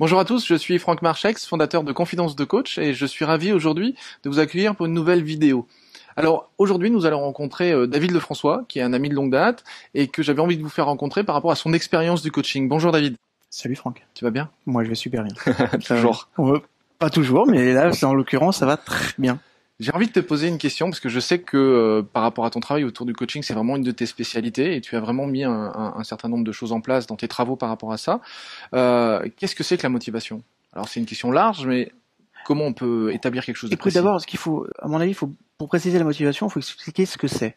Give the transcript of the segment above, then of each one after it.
Bonjour à tous, je suis Franck Marchex, fondateur de Confidence de Coach et je suis ravi aujourd'hui de vous accueillir pour une nouvelle vidéo. Alors aujourd'hui nous allons rencontrer euh, David Lefrançois qui est un ami de longue date et que j'avais envie de vous faire rencontrer par rapport à son expérience du coaching. Bonjour David. Salut Franck. Tu vas bien? Moi je vais super bien. toujours. Euh, pas toujours mais là en l'occurrence ça va très bien. J'ai envie de te poser une question parce que je sais que euh, par rapport à ton travail autour du coaching, c'est vraiment une de tes spécialités et tu as vraiment mis un, un, un, certain nombre de choses en place dans tes travaux par rapport à ça. Euh, Qu'est-ce que c'est que la motivation? Alors c'est une question large, mais comment on peut établir quelque chose de Écoute, d'abord, ce qu'il faut, à mon avis, faut, pour préciser la motivation, il faut expliquer ce que c'est.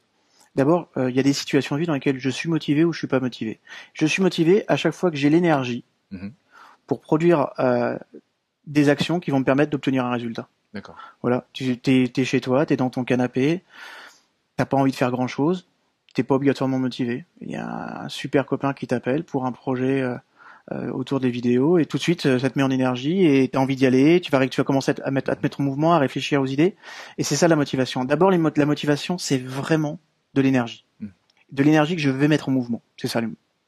D'abord, euh, il y a des situations de vie dans lesquelles je suis motivé ou je suis pas motivé. Je suis motivé à chaque fois que j'ai l'énergie mmh. pour produire euh, des actions qui vont me permettre d'obtenir un résultat. D'accord. Voilà, tu es, es, chez toi, tu es dans ton canapé, t'as pas envie de faire grand chose, t'es pas obligatoirement motivé. Il y a un super copain qui t'appelle pour un projet euh, euh, autour des vidéos et tout de suite euh, ça te met en énergie et t'as envie d'y aller, tu vas, tu vas commencer à, mettre, à te mettre en mouvement, à réfléchir aux idées et c'est ça la motivation. D'abord la motivation c'est vraiment de l'énergie, mm. de l'énergie que je vais mettre en mouvement. C'est ça.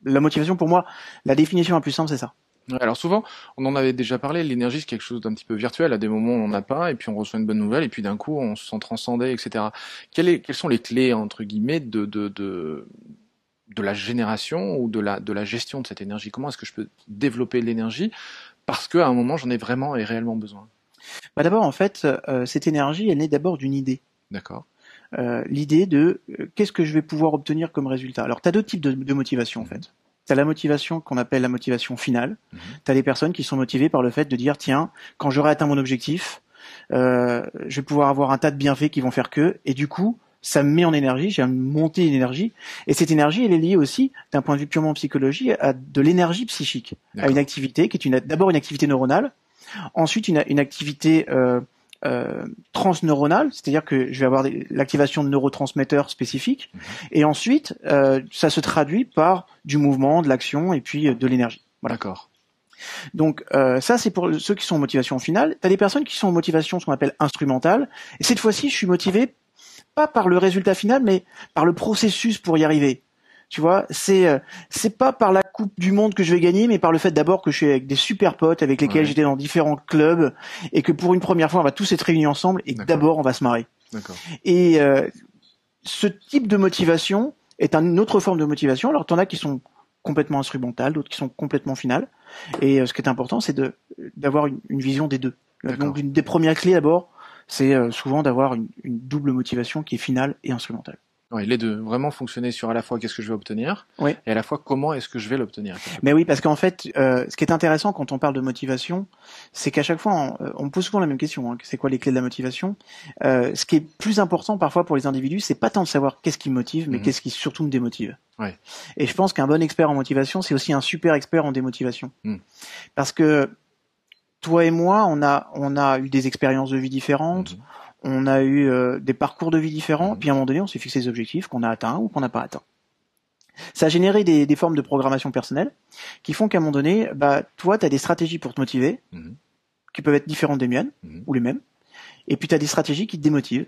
La motivation pour moi, la définition la plus simple c'est ça. Alors souvent, on en avait déjà parlé, l'énergie c'est quelque chose d'un petit peu virtuel, à des moments on n'en a pas, et puis on reçoit une bonne nouvelle, et puis d'un coup on se sent transcendé, etc. Quelles, est, quelles sont les clés, entre guillemets, de, de, de, de la génération ou de la, de la gestion de cette énergie? Comment est-ce que je peux développer l'énergie? Parce qu'à un moment j'en ai vraiment et réellement besoin. Bah D'abord, en fait, euh, cette énergie, elle naît d'abord d'une idée. D'accord. Euh, L'idée de euh, qu'est-ce que je vais pouvoir obtenir comme résultat? Alors, tu as deux types de, de motivation, en mmh. fait. Tu as la motivation qu'on appelle la motivation finale. Mmh. Tu as des personnes qui sont motivées par le fait de dire, tiens, quand j'aurai atteint mon objectif, euh, je vais pouvoir avoir un tas de bienfaits qui vont faire que, et du coup, ça me met en énergie, j'ai monté une énergie, et cette énergie, elle est liée aussi, d'un point de vue purement psychologique, à de l'énergie psychique, à une activité qui est une, d'abord une activité neuronale, ensuite une, une activité euh, euh, transneuronale, c'est-à-dire que je vais avoir l'activation de neurotransmetteurs spécifiques, mhm. et ensuite euh, ça se traduit par du mouvement, de l'action et puis euh, de l'énergie. Voilà. D'accord. Donc euh, ça c'est pour ceux qui sont en motivation finale. Tu as des personnes qui sont en motivation ce qu'on appelle instrumentale, et cette fois-ci je suis motivé pas par le résultat final, mais par le processus pour y arriver. Tu vois, c'est euh, c'est pas par la coupe du monde que je vais gagner, mais par le fait d'abord que je suis avec des super potes avec lesquels j'étais dans différents clubs et que pour une première fois on va tous être réunis ensemble et d'abord on va se marrer. Et euh, ce type de motivation est une autre forme de motivation. Alors t'en as qui sont complètement instrumentales, d'autres qui sont complètement finales. Et euh, ce qui est important, c'est de d'avoir une, une, vision des deux. Donc une des premières clés d'abord, c'est euh, souvent d'avoir une, une, double motivation qui est finale et instrumentale. Oui, les deux, vraiment fonctionner sur à la fois qu'est-ce que je vais obtenir oui. et à la fois comment est-ce que je vais l'obtenir. Mais oui, parce qu'en fait, euh, ce qui est intéressant quand on parle de motivation, c'est qu'à chaque fois, on, euh, on, pose souvent la même question. Hein, c'est quoi les clés de la motivation? Euh, Ce qui est plus important parfois pour les individus, c'est pas tant de savoir qu'est-ce qui me motive, mais mhm. qu'est-ce qui surtout me démotive. Ouais. Et je pense qu'un bon expert en motivation, c'est aussi un super expert en démotivation, mhm. parce que toi et moi, on a on a eu des expériences de vie différentes. Mhm on a eu euh, des parcours de vie différents, puis à un moment donné, on s'est fixé des objectifs qu'on a atteints ou qu'on n'a pas atteints. Ça a généré des, des, formes de programmation personnelle qui font qu'à un moment donné, bah, toi, tu as des stratégies pour te motiver, mhm. qui peuvent être différentes des miennes, mhm. ou les mêmes, et puis tu as des stratégies qui te démotivent.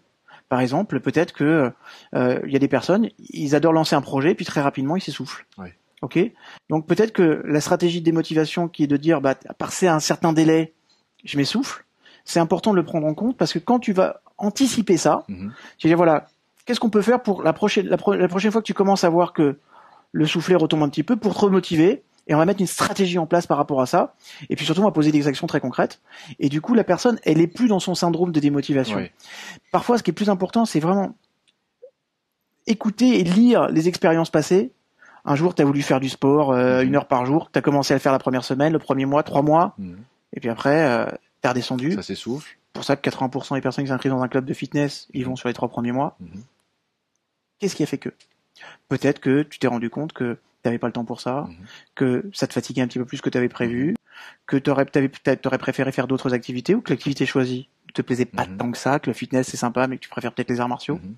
Par exemple, peut-être que euh, il y a des personnes, ils adorent lancer un projet, puis très rapidement, ils s'essoufflent. Ok? Donc peut-être que la stratégie de démotivation qui est de dire, bah, à passer un certain délai, je m'essouffle, c'est important de le prendre en compte parce que quand tu vas anticiper ça, mhm. tu dis voilà, qu'est-ce qu'on peut faire pour la prochaine, la, prochaine fois que tu commences à voir que le soufflet retombe un petit peu pour te remotiver et on va mettre une stratégie en place par rapport à ça. Et puis surtout, on va poser des actions très concrètes. Et du coup, la personne, elle est plus dans son syndrome de démotivation. Parfois, ce qui est plus important, c'est vraiment écouter et lire les expériences passées. Un jour, tu as voulu faire du sport euh, mhm. une heure par jour. Tu as commencé à le faire la première semaine, le premier mois, trois mois. Mhm. Et puis après, euh, t'es redescendu. Ça s'essouffle. Pour ça que 80% des personnes qui s'inscrivent dans un club de fitness, ils vont sur les trois premiers mois. Mhm. Qu'est-ce qui a fait que? Peut-être que tu t'es rendu compte que t'avais pas le temps pour ça, Mhm. que ça te fatiguait un petit peu plus que tu avais prévu, que t'aurais t'avais peut-être t'aurais préféré faire d'autres activités ou que l'activité choisie ne te plaisait pas Mhm. tant que ça, que le fitness c'est sympa mais que tu préfères peut-être les arts martiaux? Mhm.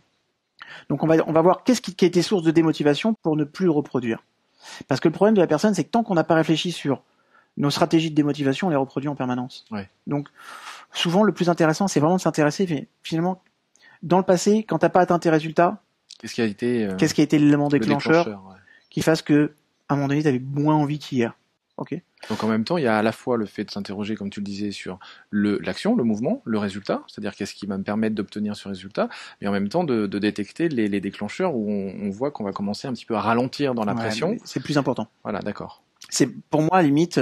Donc on va on va voir qu'est-ce qui, qui a été source de démotivation pour ne plus le reproduire. Parce que le problème de la personne c'est que tant qu'on n'a pas réfléchi sur nos stratégies de démotivation, on les reproduit en permanence. Ouais. Donc souvent le plus intéressant c'est vraiment de s'intéresser finalement dans le passé quand t'as pas atteint tes résultats, Qu'est-ce qui a été euh, qu'est-ce qui a été l'élément le déclencheur, déclencheur, ouais. qui fasse que à un moment donné t'avais moins envie qu'hier. Ok. Donc en même temps, il y a à la fois le fait de s'interroger, comme tu le disais, sur l'action, le mouvement, le résultat, c'est-à-dire qu'est-ce qui va me permettre d'obtenir ce résultat, mais en même temps de, de détecter les, les, déclencheurs où on, on voit qu'on va commencer un petit peu à ralentir dans la Ouais, pression. C'est plus important. Voilà, d'accord. C'est pour moi, à la limite,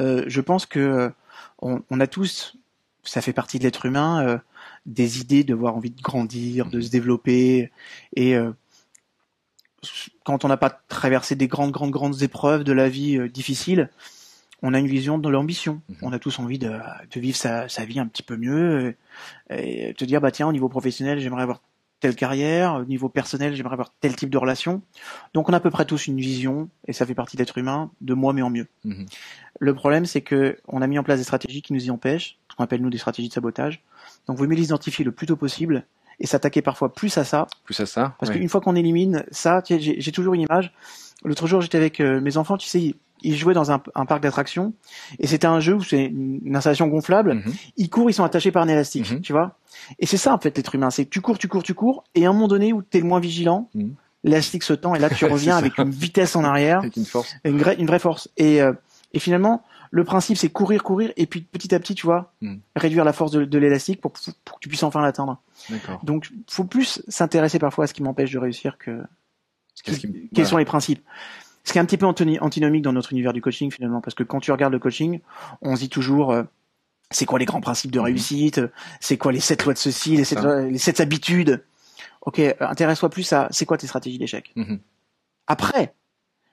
euh, je pense que euh, on, on a tous, ça fait partie de l'être humain, euh, des idées de voir envie de grandir, de se développer, et euh, quand on n'a pas traversé des grandes, grandes, grandes épreuves de la vie euh, difficiles, on a une vision de l'ambition. Mhm. On a tous envie de, de vivre sa, sa vie un petit peu mieux, et, et te dire bah tiens, au niveau professionnel, j'aimerais avoir telle carrière, au niveau personnel, j'aimerais avoir tel type de relation. Donc on a à peu près tous une vision, et ça fait partie d'être humain, de moi mais en mieux. Mhm. Le problème, c'est que on a mis en place des stratégies qui nous y empêchent, ce qu'on appelle nous des stratégies de sabotage. Donc, vaut mieux les identifier le plus tôt possible et s'attaquer parfois plus à ça, Plus à ça. parce ouais. qu'une fois qu'on élimine ça, j'ai toujours une image. L'autre jour, j'étais avec euh, mes enfants, tu sais, ils, jouaient dans un, un parc d'attractions et c'était un jeu où c'est une, une installation gonflable. Mhm. Ils courent, ils sont attachés par un élastique, Mhm. tu vois. Et c'est ça en fait l'être humain, c'est que tu cours, tu cours, tu cours, et à un moment donné où t'es le moins vigilant, Mhm. l'élastique se tend et là tu reviens avec une vitesse en arrière Avec une force. une vraie, une vraie force. Et, euh, et finalement, le principe, c'est courir, courir, et puis petit à petit, tu vois, réduire la force de, de l'élastique pour, pour que tu puisses enfin l'atteindre. Donc, faut plus s'intéresser parfois à ce qui m'empêche de réussir que qui- quels voilà. sont les principes. Ce qui est un petit peu antinomique dans notre univers du coaching finalement, parce que quand tu regardes le coaching, on se dit toujours euh, c'est quoi les grands principes de Mhm. réussite, c'est quoi les sept lois de ceci, les sept, lois- les sept habitudes. Ok, intéresse-toi plus à c'est quoi tes stratégies d'échec? Mhm. Après,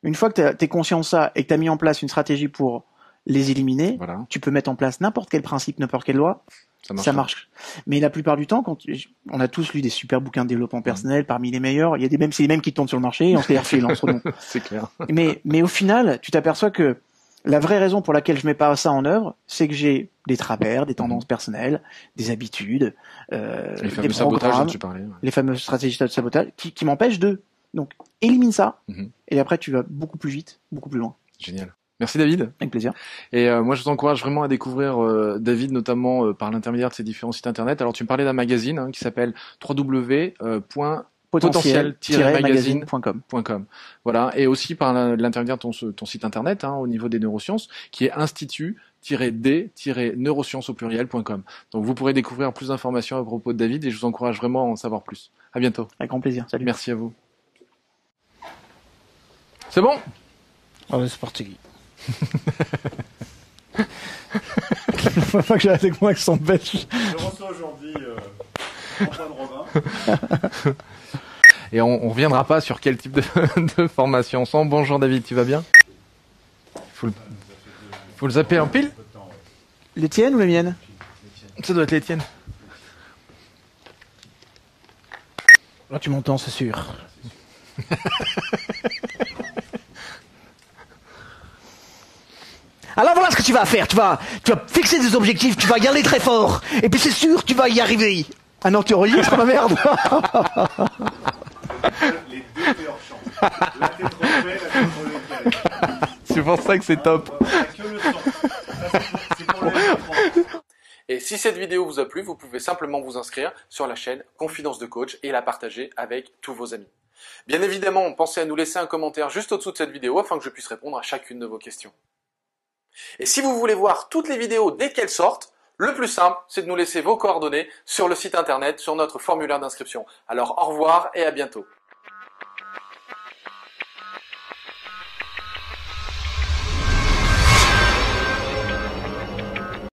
une fois que tu es conscient de ça et que tu as mis en place une stratégie pour les éliminer, Voilà, tu peux mettre en place n'importe quel principe, n'importe quelle loi, ça marche. ça marche. Mais la plupart du temps, quand tu- on a tous lu des super bouquins de développement Mm. personnel, parmi les meilleurs, il y a des mêmes, c'est les mêmes qui tournent sur le marché, et on se les refile entre nous. C'est clair. Mais, mais au final, tu t'aperçois que la vraie raison pour laquelle je mets pas ça en œuvre, c'est que j'ai des travers, des tendances personnelles, des habitudes, euh, Les des fameux sabotages dont tu parlais. ouais. les fameuses stratégies de sabotage, qui, qui m'empêchent de. Donc, élimine ça, Mhm. et après tu vas beaucoup plus vite, beaucoup plus loin. Génial. Merci David. Avec plaisir. Et euh, moi, je vous encourage vraiment à découvrir euh, David, notamment euh, par l'intermédiaire de ses différents sites internet. Alors, tu me parlais d'un magazine hein, qui s'appelle www.potentiel-magazine.com. Potentiel-magazine.com. Voilà, et aussi par l'intermédiaire de ton, ton site internet hein, au niveau des neurosciences, qui est institut-d-neurosciences au pluriel.com. Donc, vous pourrez découvrir plus d'informations à propos de David et je vous encourage vraiment à en savoir plus. À bientôt. Avec grand plaisir. Salut. Merci à vous. C'est bon? Allez, c'est parti. Faut pas que j'ai avec moi avec son belge. Je reçois aujourd'hui euh, Antoine Robin. Et on, on reviendra pas sur quel type de, de formation on sent. Bonjour David, tu vas bien? Faut le, faut le zapper en pile? Les tiennes ou les miennes? Ça doit être les tiennes. Là, tu m'entends, c'est sûr. Alors voilà ce que tu vas faire. Tu vas, tu vas fixer des objectifs, tu vas y aller très fort. Et puis c'est sûr, tu vas y arriver. Ah non, tu enregistres ma merde. Les deux meilleures chances. La tête refaite, la tête refaite. C'est pour ça que c'est top. Et si cette vidéo vous a plu, vous pouvez simplement vous inscrire sur la chaîne Confidence de Coach et la partager avec tous vos amis. Bien évidemment, pensez à nous laisser un commentaire juste au-dessous de cette vidéo afin que je puisse répondre à chacune de vos questions. Et si vous voulez voir toutes les vidéos dès qu'elles sortent, le plus simple, c'est de nous laisser vos coordonnées sur le site internet, sur notre formulaire d'inscription. Alors au revoir et à bientôt.